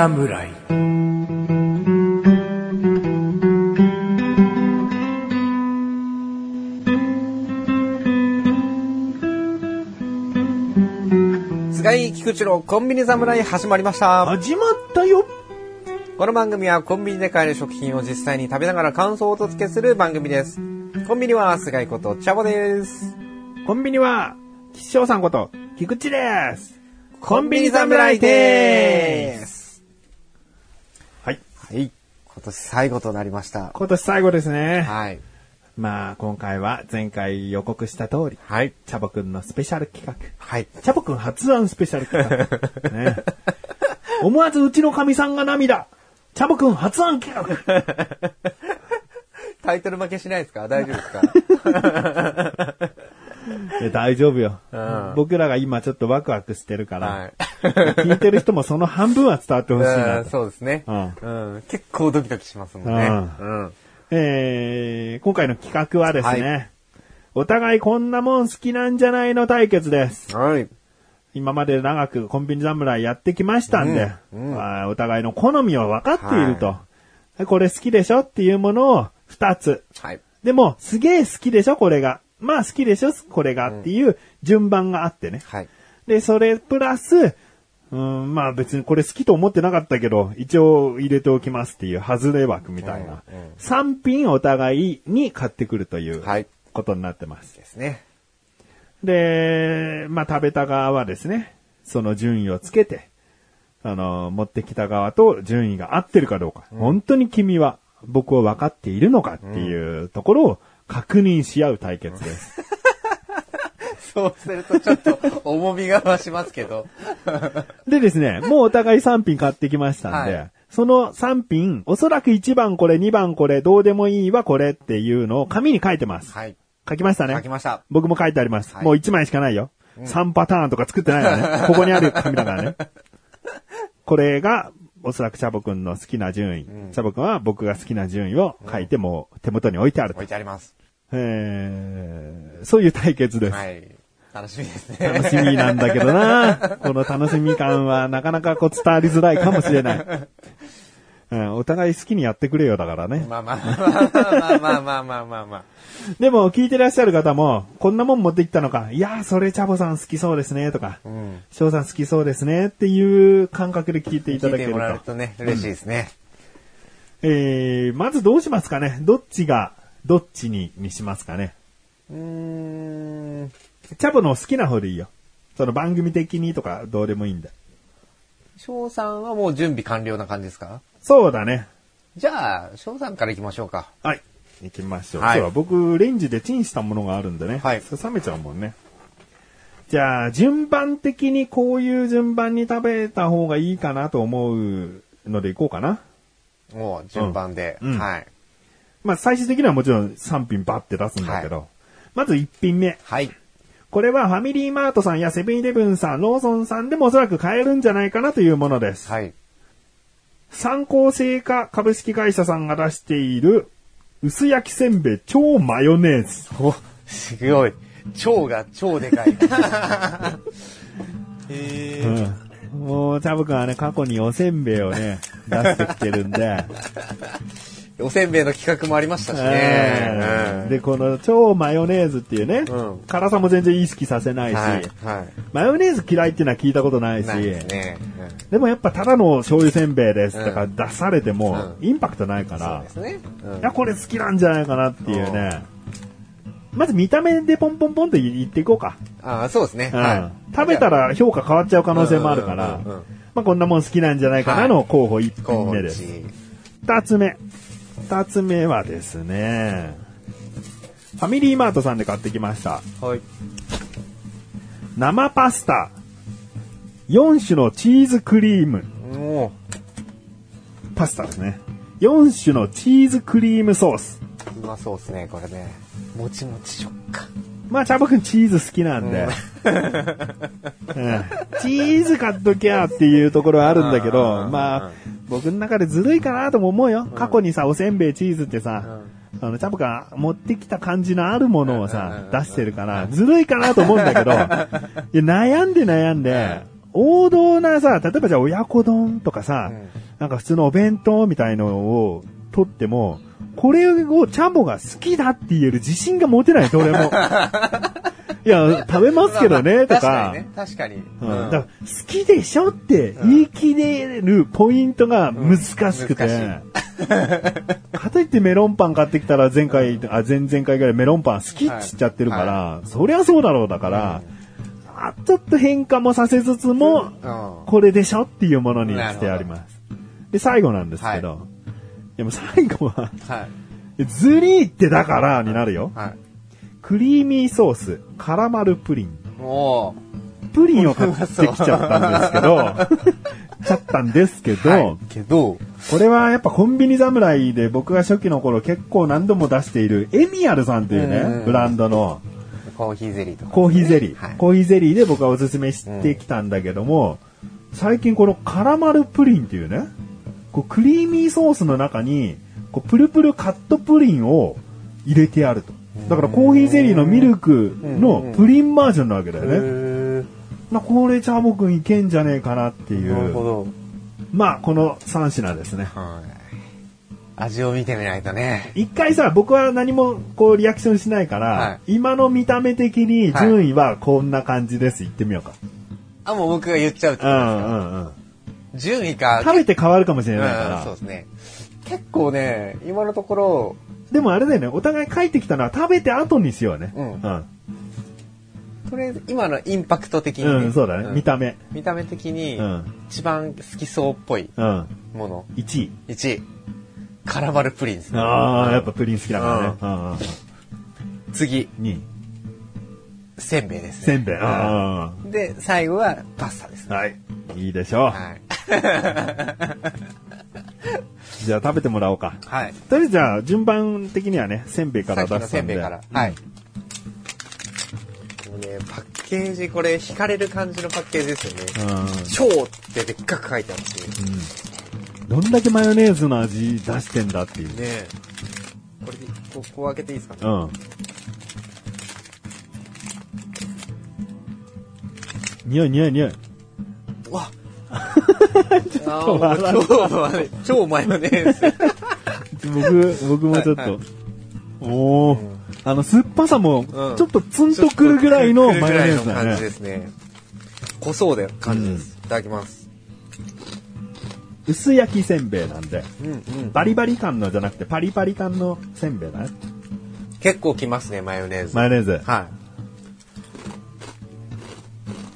侍菅井菊池のコンビニ侍始まりました。始まったよこの番組はコンビニで買える食品を実際に食べながら感想をお届けする番組です。コンビニは菅井ことチャボです。コンビニは、吉祥さんこと、菊池ですコンビニ侍でーすはい。はい。今年最後となりました。今年最後ですね。はい。まあ、今回は前回予告した通り、はい。チャボくんのスペシャル企画。はい。チャボくん発案スペシャル企画。ね。思わずうちの神さんが涙チャボくん発案企画 タイトル負けしないですか？大丈夫ですか？大丈夫よ、うん僕らが今ちょっとワクワクしてるから、はい。聞いてる人もその半分は伝わってほしいな。そうですね。うんうん。結構ドキドキしますもんね。ううん。えー、今回の企画はですね、はいお互いこんなもん好きなんじゃないの対決です。はい。今まで長くコンビニ侍やってきましたんで、うんうんまあお互いの好みを分かっていると。これ好きでしょっていうものを2つ。はい。でも、すげえ好きでしょこれが。まあ好きでしょ？これがっていう順番があってね。はい。で、それプラス、うん、まあ別にこれ好きと思ってなかったけど、一応入れておきますっていう外れ枠みたいな。うんうん3品お互いに買ってくるというはい。ことになってます。ですね。で、まあ食べた側はですね、その順位をつけて、あの、持ってきた側と順位が合ってるかどうか、本当に君は僕を分かっているのかっていうところを確認し合う対決です。そうするとちょっと重みが増しますけど。でですね、もうお互い3品買ってきましたんで、はいその3品、おそらく1番これ、2番これ、どうでもいいわこれっていうのを紙に書いてます。はい。書きましたね。書きました。僕も書いてあります。はいもう1枚しかないよ。3パターンとか作ってないからね。ここにある紙だからね。これが、おそらくチャボくんの好きな順位。チャボくんは僕が好きな順位を書いてもう手元に置いてあると。置いてあります。えー、そういう対決です。はい。楽しみですね。楽しみなんだけどな。この楽しみ感はなかなかこう伝わりづらいかもしれない。うん、お互い好きにやってくれよだからね。まあまあまあまあまあまあまあまあまあ。でも聞いてらっしゃる方も、こんなもん持ってきたのか。いやー、それチャボさん好きそうですね、とか。うん。翔さん好きそうですね、っていう感覚で聞いていただける聞いてもらえると。とね、嬉しいですね。えー、まずどうしますかねどっちが、どっちに、にしますかね？うーん。チャボの好きな方でいいよ。その番組的にとかどうでもいいんだ。翔さんはもう準備完了な感じですか？そうだね。じゃあ、翔さんから行きましょうか。はい。行きましょう。はいそうだ僕、レンジでチンしたものがあるんでね。はいそれ冷めちゃうもんね。じゃあ、順番的にこういう順番に食べた方がいいかなと思うのでいこうかな。もう順番で。うんうんはい。まあ、最終的にはもちろん3品バッて出すんだけど。はまず1品目。はい。これはファミリーマートさんやセブンイレブンさん、ローソンさんでもおそらく買えるんじゃないかなというものです。はい。参考製菓株式会社さんが出している薄焼きせんべい超マヨネーズ。お、すごい。腸が超でかい。へ ーうん。もう、チャブくんはね、過去におせんべいをね、出してきてるんで。おせんべいの企画もありましたしえね。で、この超マヨネーズっていうね、うん辛さも全然意識させないし、はい。はマヨネーズ嫌いっていうのは聞いたことないい。し、ないですね。でもやっぱただの醤油せんべいですとか出されても、うんインパクトないから。うんいや、これ好きなんじゃないかなっていうね。まず見た目でポンポンポンって言っていこうか。あそうですね。うんは食べたら評価変わっちゃう可能性もあるから、うんうんうんうんまあこんなもん好きなんじゃないかなの候補1い。候補品目です。地。二つ目。二つ目はですね、ファミリーマートさんで買ってきました。はい。生パスタ。4種のチーズクリーム。もパスタですね。4種のチーズクリームソース。う、うまそうですね、これね。もちもち食感。まあ、チャボくんチーズ好きなんで。うんチーズ買っときゃっていうところはあるんだけうんうんど、うんまあ、僕の中でずるいかなとも思うよ。過去にさ、おせんべい、チーズってさ、あの、チャボが持ってきた感じのあるものをさ、出してるから、ずるいかなと思うんだけど、いや悩んで悩んで、王道なさ、例えばじゃあ親子丼とかさ、うん。なんか普通のお弁当みたいのを取っても、これをチャボが好きだって言える自信が持てない、どれも。いや、食べますけどね、と確かかに。ね。確かに。うんだから好きでしょって言い切れるポイントが難しくて。うんかといってメロンパン買ってきたら前回、あ、前々回ぐらいメロンパン好きっつっちゃってるから、そりゃそうだろうだから、あちょっと変化もさせつつも、うん。これでしょっていうものにしてあります。で、最後なんですけど、でも最後は、はい。ズリーってだからになるよ。はい。クリーミーソース、カラマルプリン。もプリンを買ってきちゃったんですけど、ちゃったんですけう、ど、はいけど、これはやっぱコンビニ侍で僕が初期の頃結構何度も出しているエミアルさんといううんうんね、ブランドのコーヒーゼリーとか。コーヒーゼリー。はいコーヒーゼリーで僕はおすすめしてきたんだけども、最近このカラマルプリンっていうね、こうクリーミーソースの中に、こうプルプルカットプリンを入れてあると。だからコーヒーゼリーのミルクのプリンバージョンなわけだよね。へなこれチャーボくんいけんじゃねえかなっていーなるほう。ど。まあこの3品ですね。はい。味を見てみないとね。一回さ、僕は何もこうリアクションしないから、はい今の見た目的に順位はこんな感じです。言ってみようか。あ、もう僕が言っちゃうってうことですか？んうんうん。順位か。食べて変わるかもしれうんないから。そうですね。結構ね、今のところ、でもあれだよね、お互い書いてきたのは食べて後にしようね。うんうん。とりあえず今のインパクト的にね、うん、そうだね。ん見た目。見た目的にうん。一番好きそうっぽいうん。もの。1位。1位。カラマルプリンですね。ああ、やっぱプリン好きだからね。うんうんうん。次、2位。せんべいですね。せんべい。で、最後はパスタですあ。ね。はい。いいでしょう。はい。じゃあ食べてもらおうか。はい。とりあえずじゃあ順番的にはね、せんべいから出したんで。せんべいから。はい。もうね、パッケージ、これ、惹かれる感じのパッケージですよね。うん。超ってでっかく書いてあって。どんだけマヨネーズの味出してんだっていう。ねえ。これで、ここう開けていいですか？ね。うん。匂い匂い匂い。うわあーもう超マヨネ超マヨネーズ。僕、僕もちょっと。おお、あの、酸っぱさも、うんちょっとツンとくるぐらいのマヨネーズだくるぐらいの感じでね。すね。濃そうで感じです。いただきます。薄焼きせんべいなんで、うんうん。バリバリ感のじゃなくてパリパリ感のせんべいだね。結構きますね、マヨネーズ。マヨネーズ。は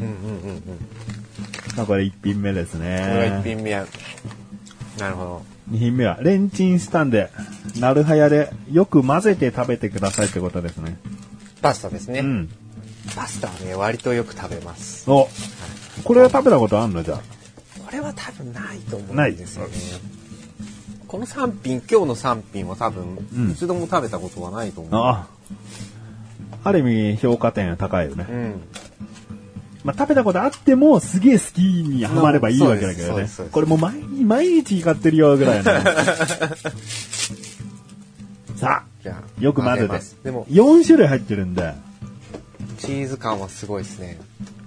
い。うんうんうんうん。まあこれ1品目ですこれが一ね。品目や。なるほど。2品目は、レンチンしたんで、なるはやでよく混ぜて食べてくださいってことですね。パスタですね。うん。パスタはね、割とよく食べます。お、これは食べたことあんのじゃあ？これは多分ないと思うんないですよね。この3品、今日の3品は多分、うん一度も食べたことはないと思う。あある意味評価点高いよね。うん。まあ、食べたことあっても、すげえ好きにハマればいいわけだけどねこれもう毎日、毎日買ってるよぐらいの。さあ、あ、よく混ぜて。でも、4種類入ってるんで。チーズ感はすごいですね。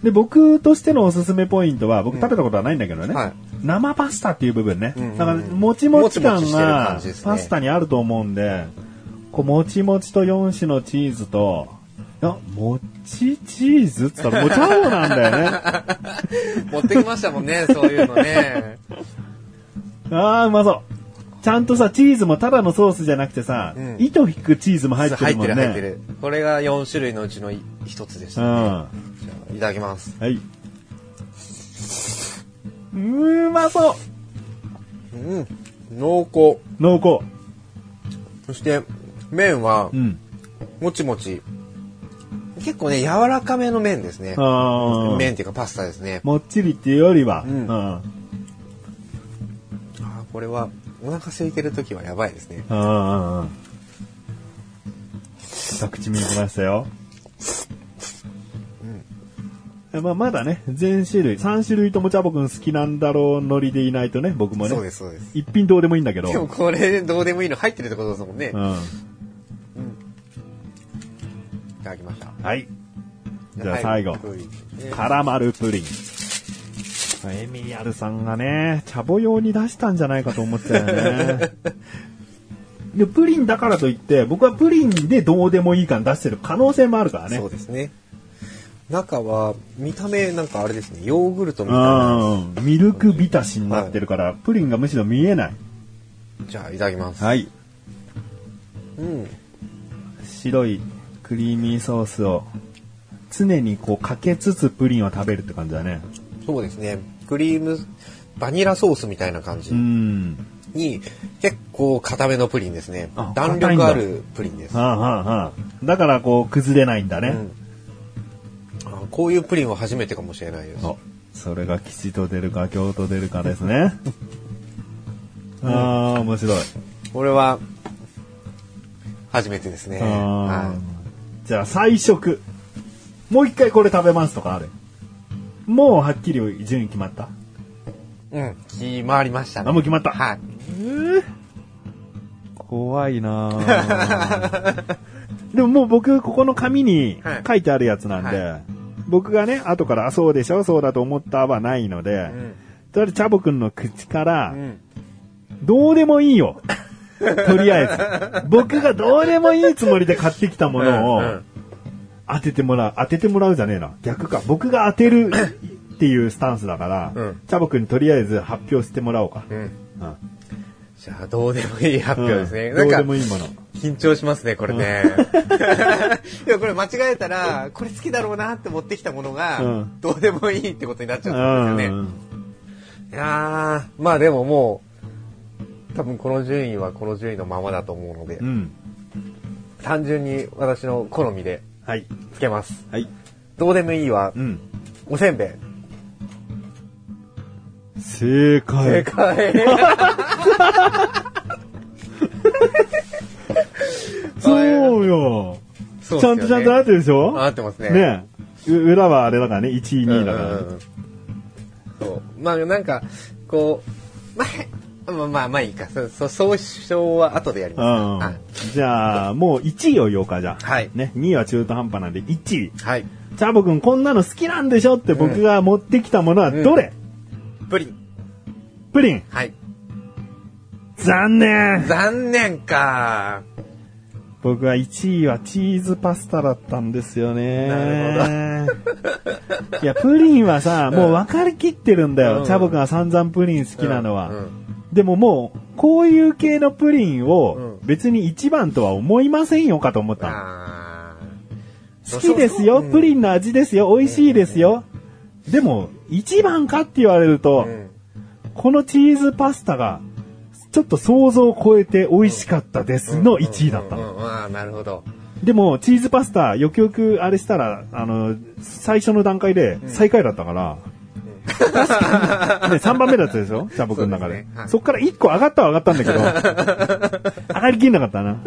で、僕としてのおすすめポイントは、僕食べたことはないんだけどね。はい生パスタっていう部分ね。うんうんうんだから、もちもち感がパスタにあると思うんで、こう、もちもちと4種のチーズと、いや、もちチーズって言ったら、もちゃなんだよね。持ってきましたもんね、そういうのね。ああ、うまそう。ちゃんとさ、チーズもただのソースじゃなくてさ、うん糸引くチーズも入って入ってるもんね。る入ってる。これが4種類のうちの一つでした、ね。うん。じゃあいただきます。はい。うまそううん。濃厚。濃厚。そして、麺はう、ん。もちもち。結構ね、柔らかめの麺ですね。ああ。麺っていうかパスタですね。もっちりっていうよりは、うんうん。あーこれは、お腹空いてる時はやばいですね。うんうんうん。一口目いきましたよ。まあ、まだね、全種類、3種類ともチャボくん好きなんだろうノリでいないとね、僕もね。そうです、そうです。一品どうでもいいんだけど。でもこれ、どうでもいいの入ってるってことですもんね。うん。いただきました。はい。じゃあ最後。はいカラマルプリン。エミリアルさんがね、チャボ用に出したんじゃないかと思ったよね。で、プリンだからといって、僕はプリンでどうでもいい感出してる可能性もあるからね。そうですね。中は、見た目なんかあれですね、ヨーグルトみたいな。うん。ミルク浸しになってるから、プリンがむしろ見えない。じゃあ、いただきます。はい。うん。白いクリーミーソースを常にこうかけつつプリンを食べるって感じだね。そうですね。クリーム、バニラソースみたいな感じうん。に、結構固めのプリンですねあ。弾力あるプリンです。はあはあはあ。だからこう崩れないんだね。うんあこういうプリンは初めてかもしれないです。おそれが吉と出るか京と出るかですね。ああ、面白い。これは、初めてですね。あはーじゃあ最食。もう一回これ食べますとかある？もうはっきり順位決まった？い。うん、決まりましたね。あ、もう決まった。はい。怖いなぁ でももう僕、ここの紙にはい書いてあるやつなんで、は僕がね、後から、あ、そうでしょ？そうだと思ったはないので、うん。とりあえずチャボくんの口から、うん。どうでもいいよ。とりあえず。僕がどうでもいいつもりで買ってきたものを当ててもらう。当ててもらうじゃねえな。逆か。僕が当てるっていうスタンスだから、うんチャボくんにとりあえず発表してもらおうか。うん。うんじゃあ、どうでもいい発表ですね。うんどうなんか、でもいいもの。緊張しますね、これね。いや、これ間違えたら、これ好きだろうなって持ってきたものが、うんどうでもいいってことになっちゃうんうんですよね。いやー、まあでももう、多分この順位はこの順位のままだと思うので、うん。単純に私の好みではい。つけます。はい。どうでもいいはう、ん。おせんべい。正解。正解。そうよ。そうちゃんとちゃんとなってるでしょ？合ってますね。ね裏はあれだからね、1位、2位だから。うんうんうんそう。まあなんか、こう、まあ、まあまあまあいいか。そそ総称は後でやります。はいうん。じゃあ、もう1位を言おうか、じゃあ。はいね、2位は中途半端なんで、1位。はい。チャボくんこんなの好きなんでしょ？って僕が持ってきたものはどれ、プリン。プリン。はい。残念残念か。僕は1位はチーズパスタだったんですよね。なるほど。いや、プリンはさ、もう分かりきってるんだよ。うんチャボくんが散々プリン好きなのは。うんでももう、こういう系のプリンをうん。別に一番とは思いませんよかと思ったの。好きですよ、プリンの味ですよ、美味しいですよ。でも、一番かって言われると、うん。このチーズパスタが、ちょっと想像を超えて美味しかったですの1位だったの。なるほど。でも、チーズパスタ、よくよくあれしたら、あの、最初の段階で最下位だったから、確かに、ね、3番目だったでしょ？チャボくんの中で。そねはいそっから1個上がったは上がったんだけど、上がりきんなかったな。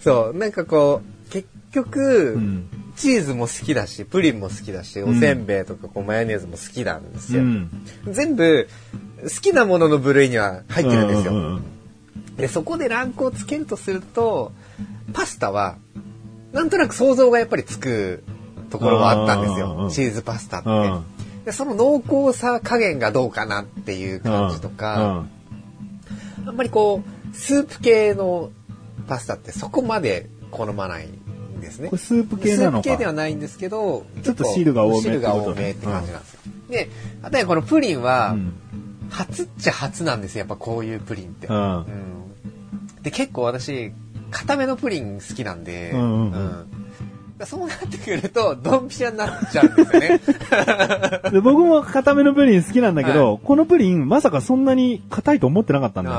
そう、なんかこう、結局、うん。チーズも好きだし、プリンも好きだし、おせんべいとかこうマヨネーズも好きなんですよ。うん。全部、好きなものの部類には入ってるんですよ。ううんうんで、そこでランクをつけるとすると、パスタは、なんとなく想像がやっぱりつくところはあったんです。よチーズパスタって。うんでその濃厚さ加減がどうかなっていう感じとか、あんまりこう、スープ系のパスタってそこまで好まないんですね。これ。スープ系なのか。スープ系ではないんですけど、ちょっと汁が多め汁が多めって感じなんですよ。で、あとはこのプリンは、うん。初っちゃ初なんですよ、やっぱこういうプリンって。うん。うん。で、結構私、固めのプリン好きなんで、うんうん。うんそうなってくると、ドンピシャになっちゃうんですよね。で僕も固めのプリン好きなんだけど、このプリンまさかそんなに硬いと思ってなかったんだ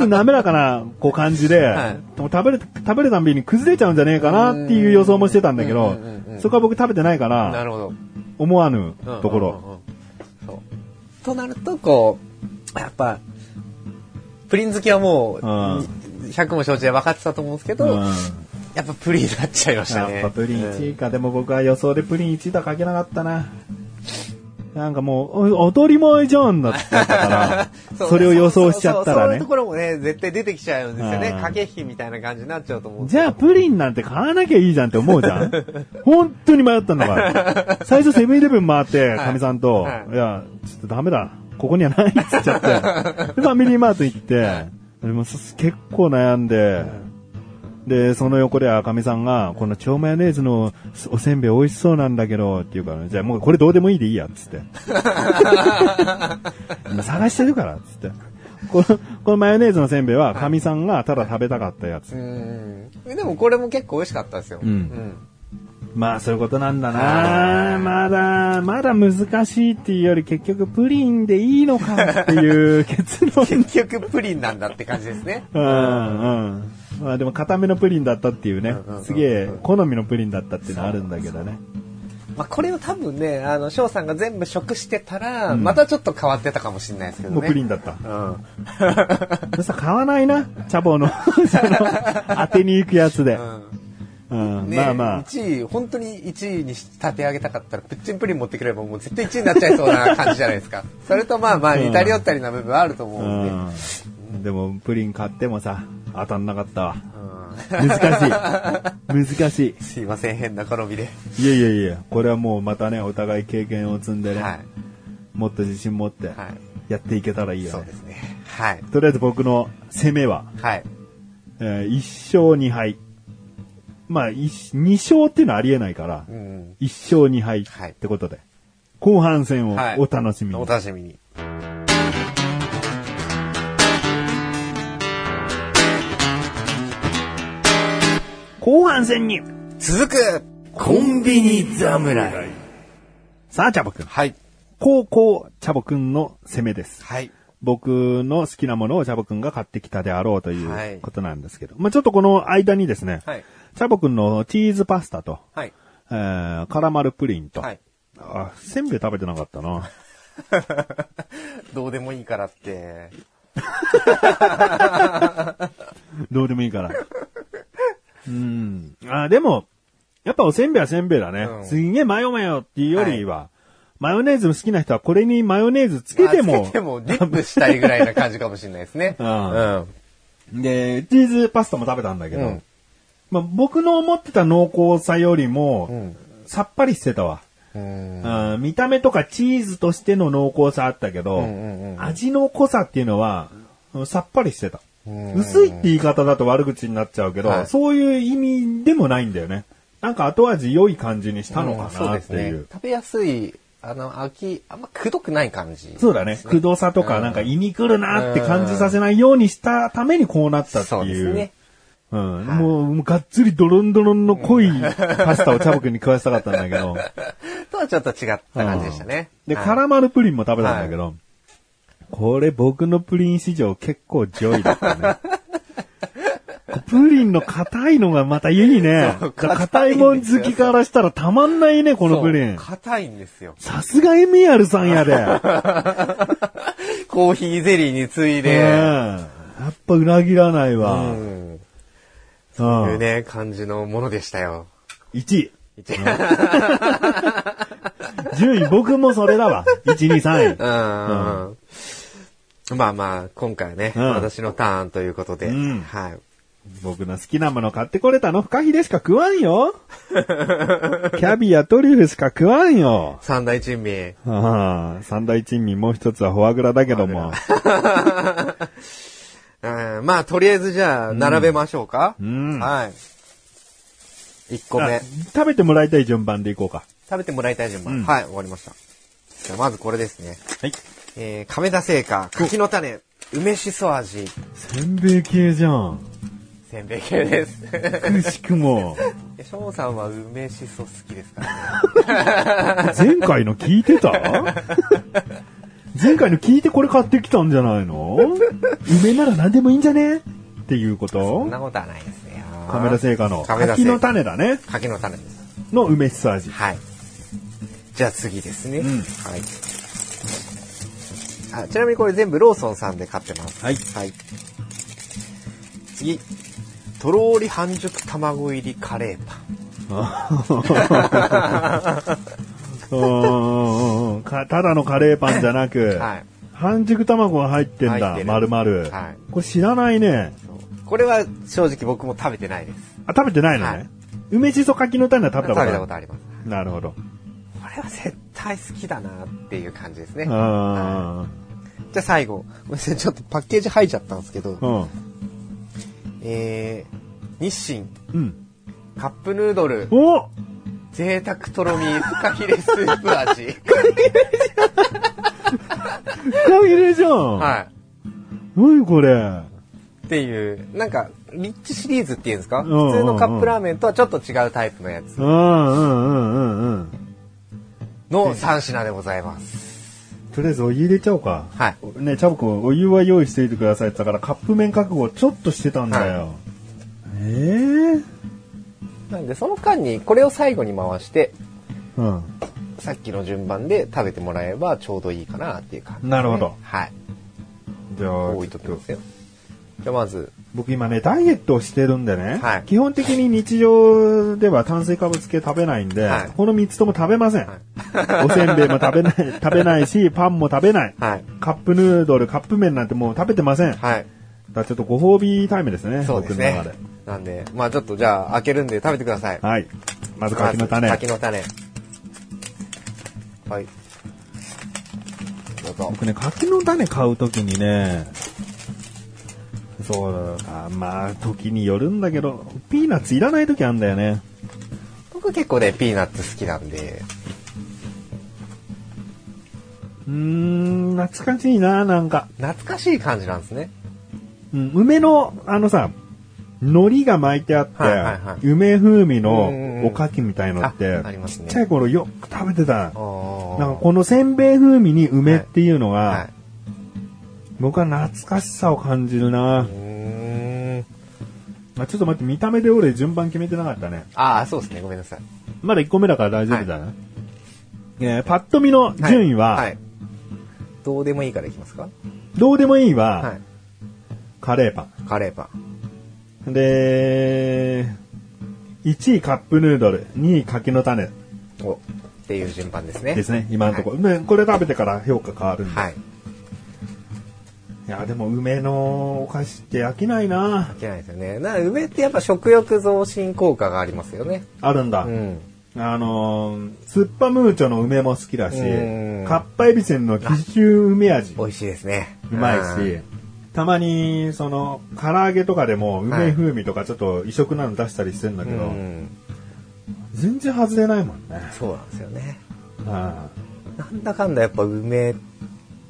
よ。滑らかなこう感じで、はい。でも食べる、食べるたんびに崩れちゃうんじゃねえかなっていう予想もしてたんだけどそこは僕食べてないかーなら、るほど。思わぬところ。うんうんうんうん。そう。となると、こう、やっぱ、プリン好きはもう、うん。100も承知で分かってたと思うんですけど、うんやっぱプリンになっちゃいましたね。やっぱプリン1位か。でも僕は予想でプリン1位とは書けなかったな。なんかもう、お当たり前じゃんだって言ったから、それを予想しちゃったらねそうそうそういうと。ころもね、絶対出てきちゃうんですよね。うん駆け引きみたいな感じになっちゃうと思うじゃあ、プリンなんて買わなきゃいいじゃんって思うじゃん 本当に迷ったんだから。最初セブンイレブン回って、かみさんと、はいいや、ちょっとダメだ。ここにはないっつっちゃって。で、ファミリーマート行って、でもす結構悩んで、で、その横で赤みさんが、この超マヨネーズのおせんべい美味しそうなんだけど、って言うから、じゃあもうこれどうでもいいでいいや、つって。今探してるから、つって。この、このマヨネーズのせんべいは、かみさんがただ食べたかったやつ。うん。でもこれも結構美味しかったですよ。うんまあそういうことなんだなまだ、まだ難しいっていうより結局プリンでいいのかっていう結論。結局プリンなんだって感じですね。うんうん。まあでも固めのプリンだったっていうねすげえ好みのプリンだったっていうのはあるんだけどね。まあこれを多分ね、あの、翔さんが全部食してたら、うんまたちょっと変わってたかもしれないですけどね。もうプリンだった。うん。そしたら買わないな、チャボの、その、当てに行くやつで。うんうん、ねまあまあ。1位、本当に1位に立て上げたかったら、プッチンプリン持ってくればもう絶対1位になっちゃいそうな感じじゃないですか。それとまあまあ似たり寄ったりな部分はあると思うんで。うん。でもプリン買ってもさ、当たんなかったわ。うん難しい。難しい。すいません、変な好みで。いやいやいや、これはもうまたね、お互い経験を積んでね、はい。もっと自信持ってはい。やっていけたらいいよね。そうですね。はい。とりあえず僕の攻めは、はい。え1勝2敗。まあ、2勝っていうのはありえないからう、ん。1勝2敗はいってことで、後半戦をはいお楽しみに。お楽しみに。後半戦に、続くコンビニ侍。さあ、チャボくん。はい。高校チャボくんの攻めです。はい。僕の好きなものをチャボくんが買ってきたであろうといはいうことなんですけど。まあちょっとこの間にですね、はい。チャボくんのチーズパスタと、はい。えー、カラマルプリンと、はい。あ、せんべい食べてなかったな。どうでもいいからって。どうでもいいから。うん。あ、でも、やっぱおせんべいはせんべいだね。うんすんげえマヨマヨっていうよりは、マヨネーズ好きな人はこれにマヨネーズつけてあもつけてもディップしたいぐらいな感じかもしれないですね。うんうん。で、チーズパスタも食べたんだけど、うんまあ、僕の思ってた濃厚さよりも、うんさっぱりしてたわ、見た目とかチーズとしての濃厚さあったけど、うんうんうん味の濃さっていうのは、うんさっぱりしてた。うん薄いって言い方だと悪口になっちゃうけど、はいそういう意味でもないんだよね。なんか後味良い感じにしたのかなっていう。。食べやすい、あの、秋、あんまくどくない感じ、そうだね。くどさとかうんなんか胃に来るなって感じさせないようにしたためにこうなったってそうですいう。ね。うん。もう、もうがっつりドロンドロンの濃いパスタをチャボくんに食わせたかったんだけど。とはちょっと違った感じでしたね。で、はいカラマルプリンも食べたんだけど、これ僕のプリン史上結構上位だったね。プリンの硬いのがまたいいね。硬いもん好きからしたらたまんないね、このプリン。硬いんですよ。さすがエミヤルさんやで。コーヒーゼリーに次いうんで、やっぱ裏切らないわ。う。そういうね、感じのものでしたよ。1位。一順位 僕もそれだわ。1、2、3位。うん。まあまあ、今回はね、うん私のターンということで、うんはい。僕の好きなもの買ってこれたの？フカヒレしか食わんよ。キャビア、トリュフしか食わんよ。三大珍味。ああ、三大珍味もう一つはフォアグラだけども。う んまあ、とりあえずじゃあ、並べましょうか。うんはい。1個あ目。食べてもらいたい順番でいこうか。食べてもらいたい順番。うんはい、終わりました。じゃあ、まずこれですね。はい。えー、亀田製菓、柿の種、梅しそ味、せんべい系じゃん。せんべい系です。くしくも。え翔さんは梅しそ好きですか？らね。前回の聞いてた？前回の聞いてこれ買ってきたんじゃないの？梅なら何でもいいんじゃね？っていうこそとんなことはないですね。亀田製菓の柿の種だね。柿の種です。の梅しそ味。はい。じゃあ次ですね。うんはい。あちなみにこれ全部ローソンさんで買ってます。はいはい。次。とろーり半熟卵入りカレーパン。うんうんうんカかただのカレーパンじゃなく、はい。半熟卵が入ってんだ、入ってる丸々。はいこれ知らないね。これは正直僕も食べてないです。あ、食べてないのね。はい梅しそ柿の種は食べたことある？食べたことあります。なるほど。これは絶対好きだなっていう感じですね。あじゃあ最後。ごめんなさい、ちょっとパッケージ入っちゃったんですけど、ーうん。えー、日清うん。カップヌードルお贅沢とろみフカヒレスープ味。フカヒレじゃん。はい。何これ？っていう、なんか、リッチシリーズっていうんですか、んうんうん普通のカップラーメンとはちょっと違うタイプのやつうんうんうんうんうん。の3品でございます。とりあえずお湯入れちゃおうか。はい。ね、チャボくん、お湯は用意していてくださいって言ったから、カップ麺覚悟ちょっとしてたんだよ。ええなんで、その間にこれを最後に回して、うん。さっきの順番で食べてもらえばちょうどいいかなっていう感じ、なるほどはい。じゃあ、置いときますよ。じゃあまず、僕今ね、ダイエットをしてるんでね、はい基本的に日常では炭水化物系食べないんで、はいこの3つとも食べません。はい。おせんべいも食べない、食べないし、パンも食べない。はい。カップヌードル、カップ麺なんてもう食べてません。はい。らちょっとご褒美タイムですね、そうですね僕の中で。。なんで、まあちょっとじゃあ開けるんで食べてください。はい。まず柿の種。柿の種。はい。どうぞ。僕ね、柿の種買うときにね、そうだか、まあ、時によるんだけど、ピーナッツいらないときあんだよね。僕結構ね、ピーナッツ好きなんで、うーん、懐かしいな、なんか。懐かしい感じなんですね。うん、梅の、あのさ、海苔が巻いてあって、はいはいはい梅風味のうんおかきみたいのって、あありますねちっちゃい頃よく食べてた。なんかこのせんべい風味に梅っていうのが、はい。僕は懐かしさを感じるな。あちょっと待って、見た目で俺順番決めてなかったね。ああ、そうですね。ごめんなさい。まだ1個目だから大丈夫だな。えーパッと見の順位は、はい。どうでもいいからいきますか？どうでもいいは、はい。カレーパカレーパン。ン。で、1位カップヌードル、2位柿の種おっていう順番ですね。ですね、今のところ。ねこれ食べてから評価変わるんで。はい。いや、でも梅のお菓子って飽きないな。いけないですよね。な梅ってやっぱ食欲増進効果がありますよね。あるんだ。うん。あのー、スッパムーチョの梅も好きだし、うんカッパエビセンの紀州梅味美味しいですね。うまいうんし、たまに、その、唐揚げとかでも梅風味とかちょっと異色なの出したりしてんだけど、うん。全然外れないもんね。そうなんですよね。あなんだかんだやっぱ梅っ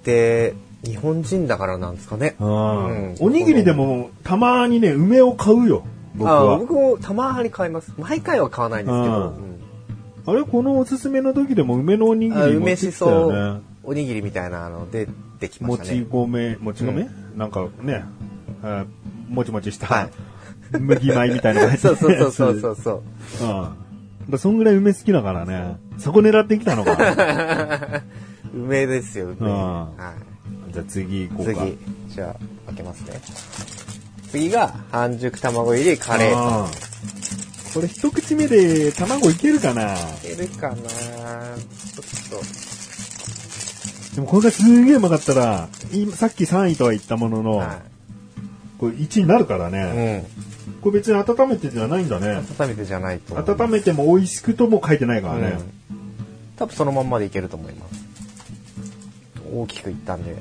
て日本人だからなんですかね。あうんうんおにぎりでもたまにね、梅を買うよ、僕あは。僕もたまに買います。毎回は買わないんですけど。あれこのおすすめの時でも梅のおにぎあり持っ梅してきたよ。おにぎりみたいなの出てきまもちしたね。米、もち米、うなんかね、あもちもちした、はい麦米みたいなのが入ってそうるそうそうそうそうん。そんぐらい梅好きだからね。そこ狙ってきたのか。梅ですよ、梅。うんはじゃあ次行こい。うか。次、じゃあ開けますね。次が半熟卵入りカレーパン。これ一口目で卵いけるかな？いけるかな？ちょっでもこれがすげえうまかったら、いさっき3位とは言ったものの、と。はこれ1位になるからい。ね。うん。これ別に温めてじゃないんだね。温めてじゃないと。温めても美味しくとも書いてないからね。うん多分そのまんまでいけると思います。大きくいったんで。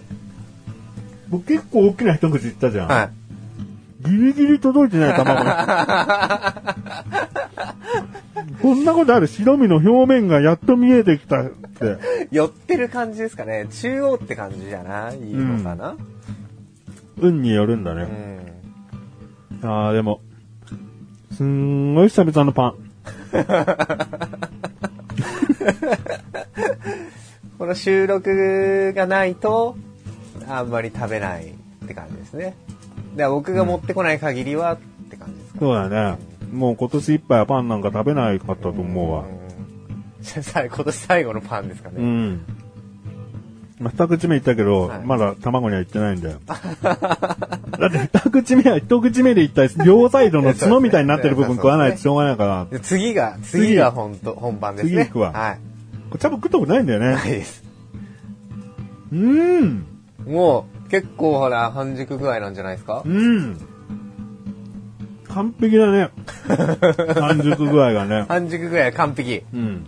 僕結構大きな一口いったじゃん。はい。ギリギリ届いてない卵。こんなことある白身の表面がやっと見えてきたって。寄ってる感じですかね。中央って感じじゃない？のかな？運によるんだうん。ね。ああ、でも、すんごい久々のパン。この収録がないと、あんまり食べないって感じですね。で僕が持ってこない限りはって感じですか、そうだね。もう今年いっぱいはパンなんか食べないかったと思うわ。んじゃあさ今年最後のパンですかね。うん。まあ、二口目いったけど、はいまだ卵には行ってないんだよ。だって二口目は一口目でいった両サイドの角みたいになってる部分食わないとしょうがないから、こで次が、次が本当本番ですね。次行くわはい。れ多分食ったことないんだよね。ないです。うん。もう、結構ほら、半熟具合なんじゃないですか？うん。完璧だね。半熟具合がね。半熟具合完璧。うん。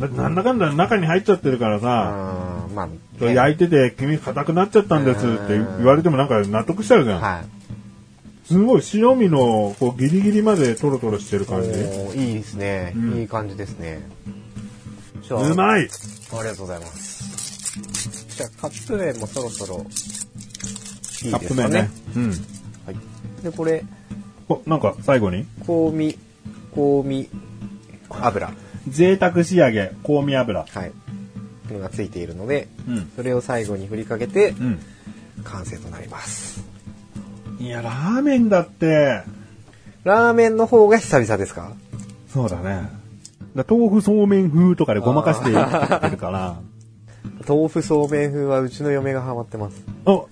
だってなんだかんだ中に入っちゃってるからうさ、ん、まあ、焼いてて黄身硬くなっちゃったんですって言われてもなんか納得しちゃうじゃん。はい。すごい塩味のこうギリギリまでトロトロしてる感じ。いいですね、うんいい感じですね。うまいありがとうございます。じゃあ、カップ麺もそろそろ、いいですかね。カップ麺ね。うん。はい。で、これ、お、なんか最後に？香味、香味油。贅沢仕上げ、香味油。はい。のがついているので、うん。それを最後に振りかけて、うん。完成となります。いや、ラーメンだって、ラーメンの方が久々ですか？そうだね。だ豆腐そうめん風とかでごまかしてやってるから。豆腐そうめん風はうちの嫁がハマってます。お、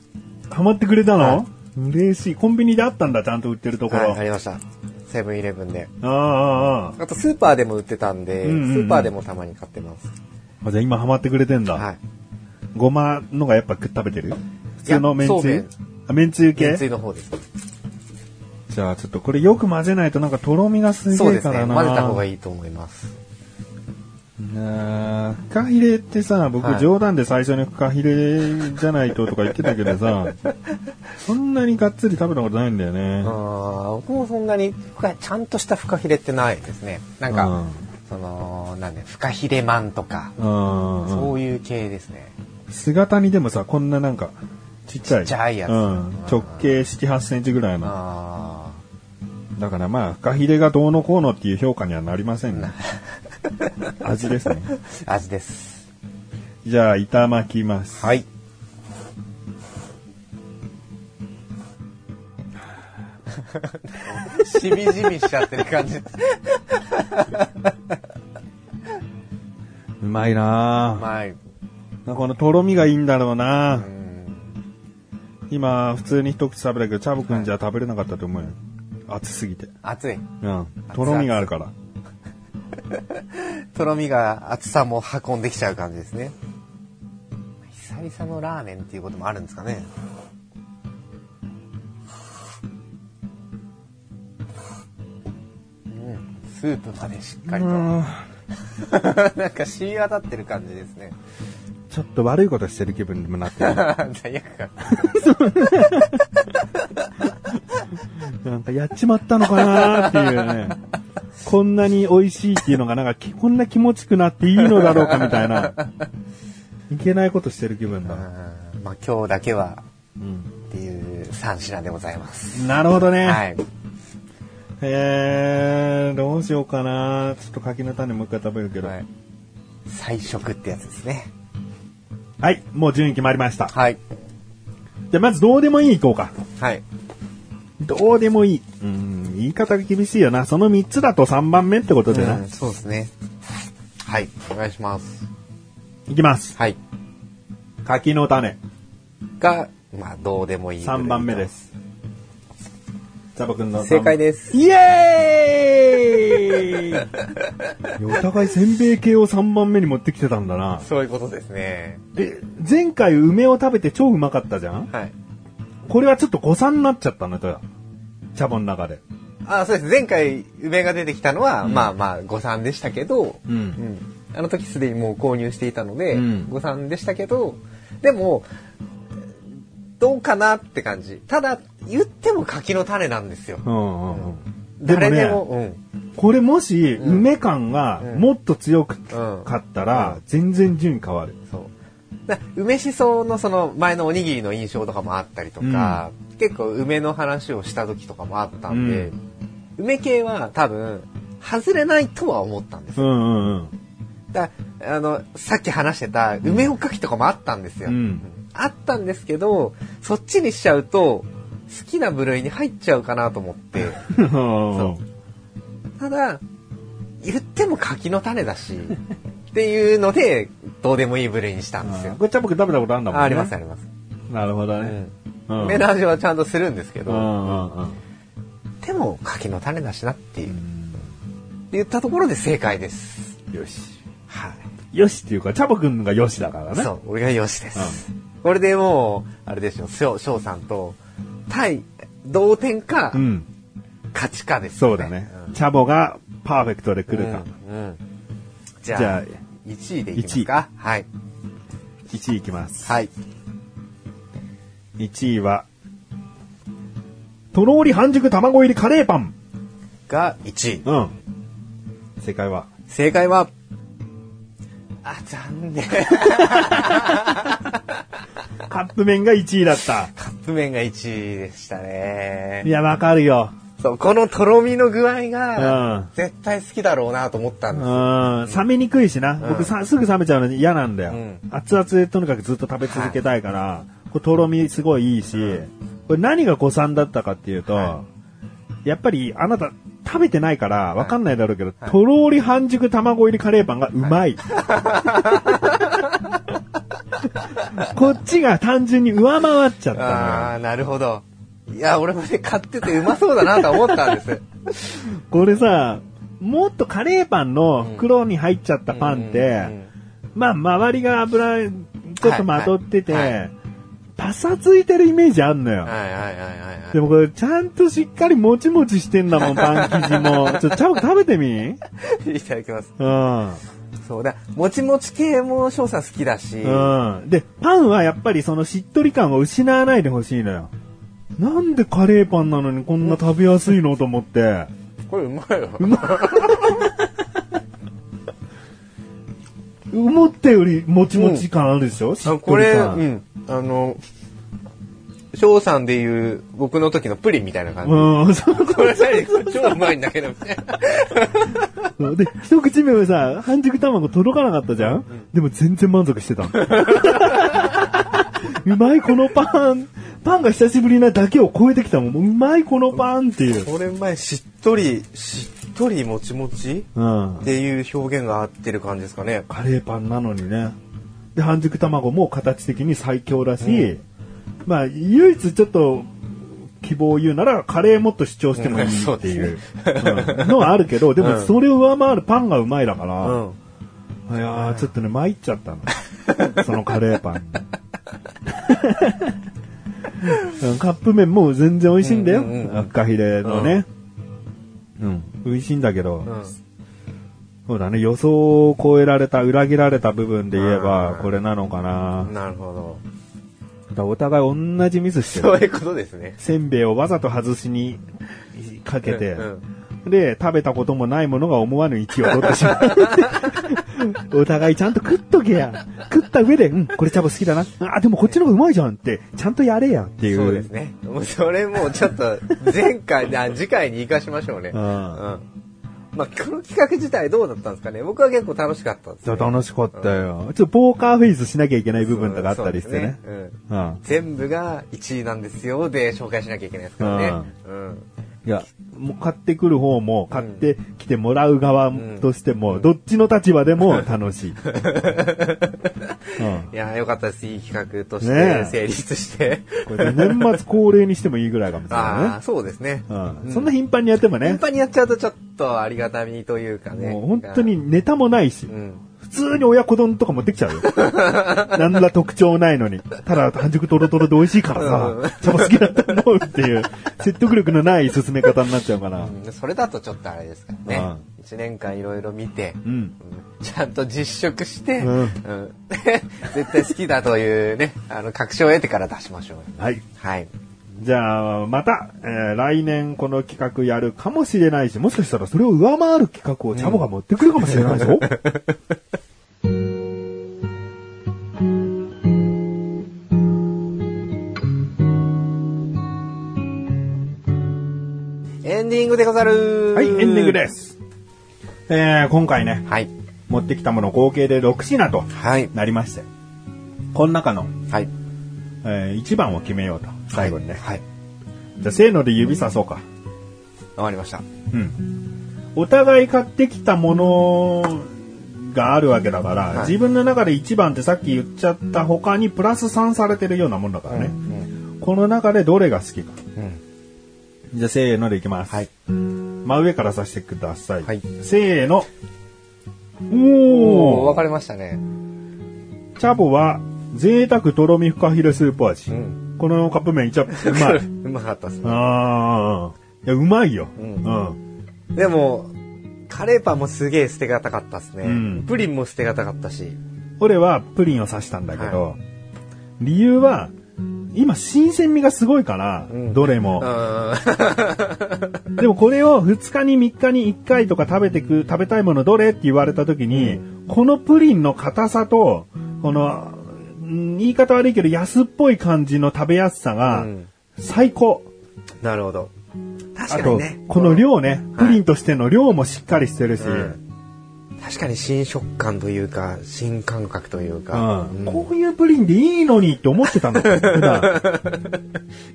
ハマってくれたの、はい嬉しい。コンビニであったんだ、ちゃんと売ってるところ。はい、ありました。セブンイレブンで。ああ、ああ、あとスーパーでも売ってたんで、うんうんうんスーパーでもたまに買ってます。あ。じゃあ今ハマってくれてんだ。はい。ごまのがやっぱ食べてる？普通のめんつゆ？そうめんあ、めんつゆ系？めんつゆの方です。じゃあちょっとこれよく混ぜないとなんかとろみがすそうですね。げえからな。混ぜた方がいい。と思います。なあフカヒレってさ、僕はい冗談で最初にフカヒレじゃないととか言ってたけどさ、そんなにがっつり食べたことないんだよあね。ー僕もそんなにちゃんとしたフカヒレってないですね。なんか、うんその、なんで、フカヒレマンとか、うん。そういう系ですね。姿にでもさ、こんななんか、ちっちゃい。ちっちゃいやつうん。直径7、8センチぐらいの。あだからまあ、フカヒレがどうのこうのっていう評価にはなりませんね。味ですね。あ、味です。じゃあ、炒巻きます。はい。しみじみしちゃってる感じ。うまいなぁ。はい。このとろみがいいんだろうな今、普通に一口食べたけど、チャボくんじゃ食べれなかったと思うよ。熱すぎて。熱い。うん。とろみがあるから。とろみが厚さも運んできちゃう感じですね。久々のラーメンっていうこともあるんですかね。うん、スープまでしっかりと。うん なんか染み渡ってる感じですね。ちょっと悪いことしてる気分にもなってる。罪悪感。なんかやっちまったのかなっていうね。こんなに美味しいっていうのがなんかきこんな気持ちくなっていいのだろうかみたいな。いけないことしてる気分だ。うんまあ今日だけはうんっていう3品でございます。なるほどね。はい。えー、どうしようかな。ちょっと柿の種もう一回食べるけど。はい。菜食ってやつですね。はい、もう順位決まりました。はい。じゃあまずどうでもいい行こうか。はい。どうでもいい。うん、言い方が厳しいよな。その3つだと3番目ってことでな。うんそうですね。はい。お願いします。いきます。はい。柿の種。が、まあ、どうでもいい。3番目で。す。ザボくんの正解です。イエーイ お互いせんべい系を3番目に持ってきてたんだな。そういうことですね。で、前回梅を食べて超うまかったじゃんはい。これはちょっと誤算になっちゃったのと。茶本の中で。あ、そうです。前回、梅が出てきたのは、うんまあまあ、誤算でしたけど、うんうんあの時すでにもう購入していたので、うん誤算でしたけど、でも、どうかなって感じ。ただ、言っても柿の種なんですよ。うんうんうん。でもね誰でも、うん。これもし、うん梅感がうんもっと強かったら、全然順位変わる。そう。だ 梅しそのその前のおにぎりの印象とかもあったりとか、結構梅の話をした時とかもあったんで、梅系は多分、外れないとは思ったんですよ。うんうんうん。だあの、さっき話してた梅おかきとかもあったんですよ。うんあったんですけど、そっちにしちゃうと、好きな部類に入っちゃうかなと思って。そうただ、言っても柿の種だし、っていうので、どうでもいい部類にしたんですよ。これ茶僕食べたことあるんだもんね。あありますあります。なるほどね。うん。うん梅の味はちゃんとするんですけど、うんうんうん。でも柿の種だしなっていう、言ったところで正解です。よし。はよしっていうか、チャボくんがよしだからね。そう、俺がよしです。これでもう、あれでしょ、翔翔さんと、対、同点か、うん。勝ちかですよそうだね。チャボがパーフェクトで来るか。うんじゃあ1位でいきますか？はい。1位いきます。はい。1位は、とろーり半熟卵入りカレーパン。が1位。うん。正解は、正解は、あ、残念。カップ麺が1位だった。カップ麺が1位でしたねい。や、わかるよ。そう、このとろみの具合うがん、絶対好きだろうなと思ったんですよ。うん、冷めにくいしな。ん僕さ、すぐ冷めちゃうの嫌なんだよ。うん熱々でとにかくずっと食べ続けたいから、これとろみすごいいいし、これ何が誤算だったかっていうと、はやっぱりあなた食べてないからわかんないだろうけど、とろーり半熟卵入りカレーパンがうまい。こっちが単純に上回っちゃったのよ。ああ、なるほど。いや、俺もね、買っててうまそうだなと思ったんです。これさ、もっとカレーパンの袋に入っちゃったパンって、まあ、周りが油、ちょっとまとってて、はいはいはパサついてるイメージあんのよ。はいはいはいはいはい。でもこれ、ちゃんとしっかりもちもちしてんだもん、パン生地も。ちょっと、ちゃんと食べてみ？いただきます。うん。そうだ。もちもち系も翔さん好きだし。うん。で、パンはやっぱりそのしっとり感を失わないでほしいのよ。なんでカレーパンなのにこんな食べやすいのと思って。これうまいよ。思ったよりもちもち感あるでしょ、しっとあこれ。うん。あの、翔さんで言う僕の時のプリンみたいな感じ。うん、これ何？これ超うまいんだけど、みたいな。で、一口目はさ、半熟卵届かなかったじゃん、でも全然満足してたの。うまいこのパン。パンが久しぶりなだけを超えてきたもん。もううまいこのパンっていう。これ前しっとり、しっとりもちもちうんっ。ていう表現が合ってる感じですかね。カレーパンなのにね。で、半熟卵も形的に最強だし、まあ、唯一ちょっと希望を言うなら、カレーもっと主張してもいいっていう うんのはあるけど、でもそれを上回るパンがうまいだから、うん。いやー、ちょっとね、参っちゃったの。そのカレーパンカップ麺も全然美味しいんだよ。うんうんうん赤ヒレのね。うん。美味しいんだけど、うん。そうだね、予想を超えられた、裏切られた部分で言えば、うんこれなのかな。なるほど。だからお互い同じミスしてる。そういうことですね。せんべいをわざと外しにかけて、うんで、食べたこともないものが思わぬ位置を取ってしまう。お互いちゃんと食っとけや。食った上で、うん、これチャボ好きだな。あ、でもこっちの方がうまいじゃんって、ちゃんとやれやっていう。そうですね。もうそれもうちょっと前回、あ次回に生かしましょうね。ううんん。まあ、この企画自体どうだったんですかね僕は結構楽しかったです、ね。楽しかったよ。ちょっとポーカーフェイスしなきゃいけない部分とかあったりしてね。そうんうん。全部が1位なんですよで紹介しなきゃいけないですからね。うん。いや、もう買ってくる方も、買ってきてもらう側としても、どっちの立場でも 楽しい。うんいや、よかったです。いい企画として成立して。これで年末恒例にしてもいいぐらいかもしれあなあ、そうですね。いね。うん。そんな頻繁にやってもね頻、繁にやっちゃうとちょっとありがたみというかね。もう本当にネタもないしう、ん。普通に親子丼とか持ってきちゃうよ。なんら特徴ないのに。ただ半熟トロトロで美味しいからうんさ、茶葉好きだと思うっていう、説得力のない進め方になっちゃうから。うんそれだとちょっとあれですからね。一年間いろいろ見て、うん。うんちゃんと実食して、うんうん 絶対好きだというね、あの、確証を得てから出しましょう。はい。はい。じゃあ、また、えー来年この企画やるかもしれないし、もしかしたらそれを上回る企画をチャボが持ってくるかもしれないぞ。エンディングでござるはい、エンディングです。えー、今回ね、はい。持ってきたもの合計で6品とはい。なりまして、この中の、はい。え1番を決めようと、最後にね。はい。じゃあ、せーので指さそうか。わかりました。うん。お互い買ってきたものがあるわけだから、はい自分の中で1番ってさっき言っちゃった他にプラス3されてるようなもんだからね。うん。この中でどれが好きか。うん。じゃあ、せーのでいきます。はい。真上からさせてください。はいせーの。おー分かれましたね。チャボは、贅沢とろみフカヒレスープ味。うん。このカップ麺一応、うまい。うまかったですね。ああ。いや、うまいよ。ううんん。でも、カレーパンもすげえ捨てがたかったですね。うんプリンも捨てがたかったし。俺はプリンを刺したんだけど、理由は、今新鮮味がすごいから、うんどれもう。ん。でもこれを2日に3日に1回とか食べてく、食べたいものどれって言われた時に、このプリンの硬さと、この、ん言い方悪いけど安っぽい感じの食べやすさがうん最高。なるほど。確かにね。、この量ね、はいプリンとしての量もしっかりしてるし、うん確かに新食感というか、新感覚というか。うんうんこういうプリンでいいのにって思ってたの。普段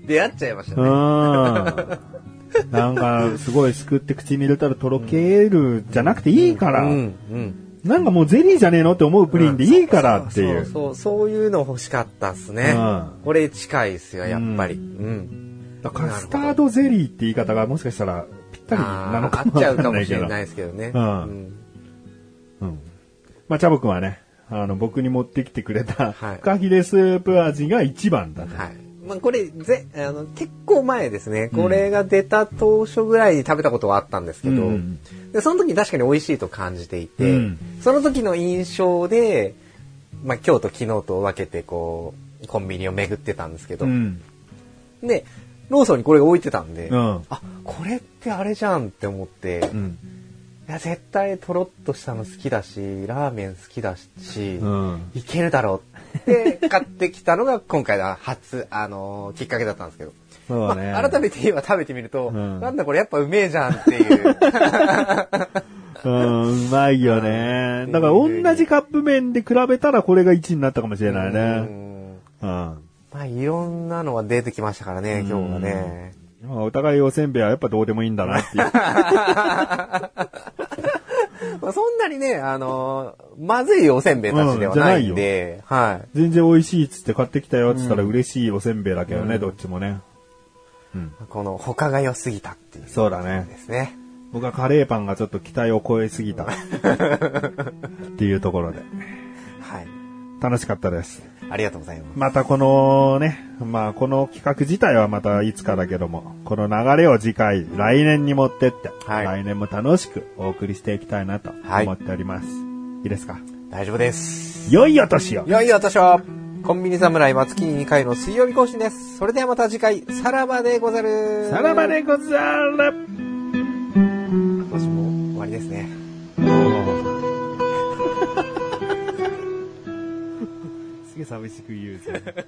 出会っちゃいましたうね。ん。なんか、すごいすくって口に入れたらとろけるじゃなくていいから、うん。うん。なんかもうゼリーじゃねえのって思うプリンでいいからっていそうう。そうそういうの欲しかったっすね。うんこれ近いっすよ、やっぱり。うん。カスタードゼリーって言い方がもしかしたらぴったりなのあかもわー合っちゃうかもしれ。ないですけどね。うんうんうん。まあ、チャボくんはね、あの、僕に持ってきてくれた、はいフカヒレスープ味が一番だと。はい。まあ、これ、ぜ、あの、結構前ですね。これが出た当初ぐらいに食べたことはあったんですけど、うんで、その時に確かに美味しいと感じていて、うんその時の印象で、まあ、今日と昨日と分けて、こう、コンビニを巡ってたんですけど、うん。で、ローソンにこれが置いてたんで、うん。あ、これってあれじゃんって思って、いうん。や、絶対とろっとしたの好きだし、ラーメン好きだし、うん。いけるだろうって買ってきたのが 今回の初、あのーきっかけだったんですけど。そうだね。まあ改めて今食べてみると、うんなんだこれやっぱうめえじゃんっていう。うん、うまいよね。だから同じカップ麺で比べたらこれが1になったかもしれないうね。んうん。まあいろんなのは出てきましたからね、今日はね。まあお互いおせんべいはやっぱどうでもいいんだなっていう。まあそんなにね、あのーまずいおせんべいたちではないんで、はい。全然美味しいっつって買ってきたよっつったら嬉しいおせんべいだけどね、どっちもね。うん。この他が良すぎたっていうそうだね。ですね。僕はカレーパンがちょっと期待を超えすぎた。っていうところで。はい。楽しかったです。ありがとうございます。またこのね、まあこの企画自体はまたいつかだけども、この流れを次回、来年に持ってって、はい来年も楽しくお送りしていきたいなとはい思っております。い、いですか？大丈夫です。良いお年をいよいよ私は、コンビニ侍は月に2回の水曜日更新です。それではまた次回、さらばでござる。さらばでござる今年も終わりですね。寂しく言うぜ。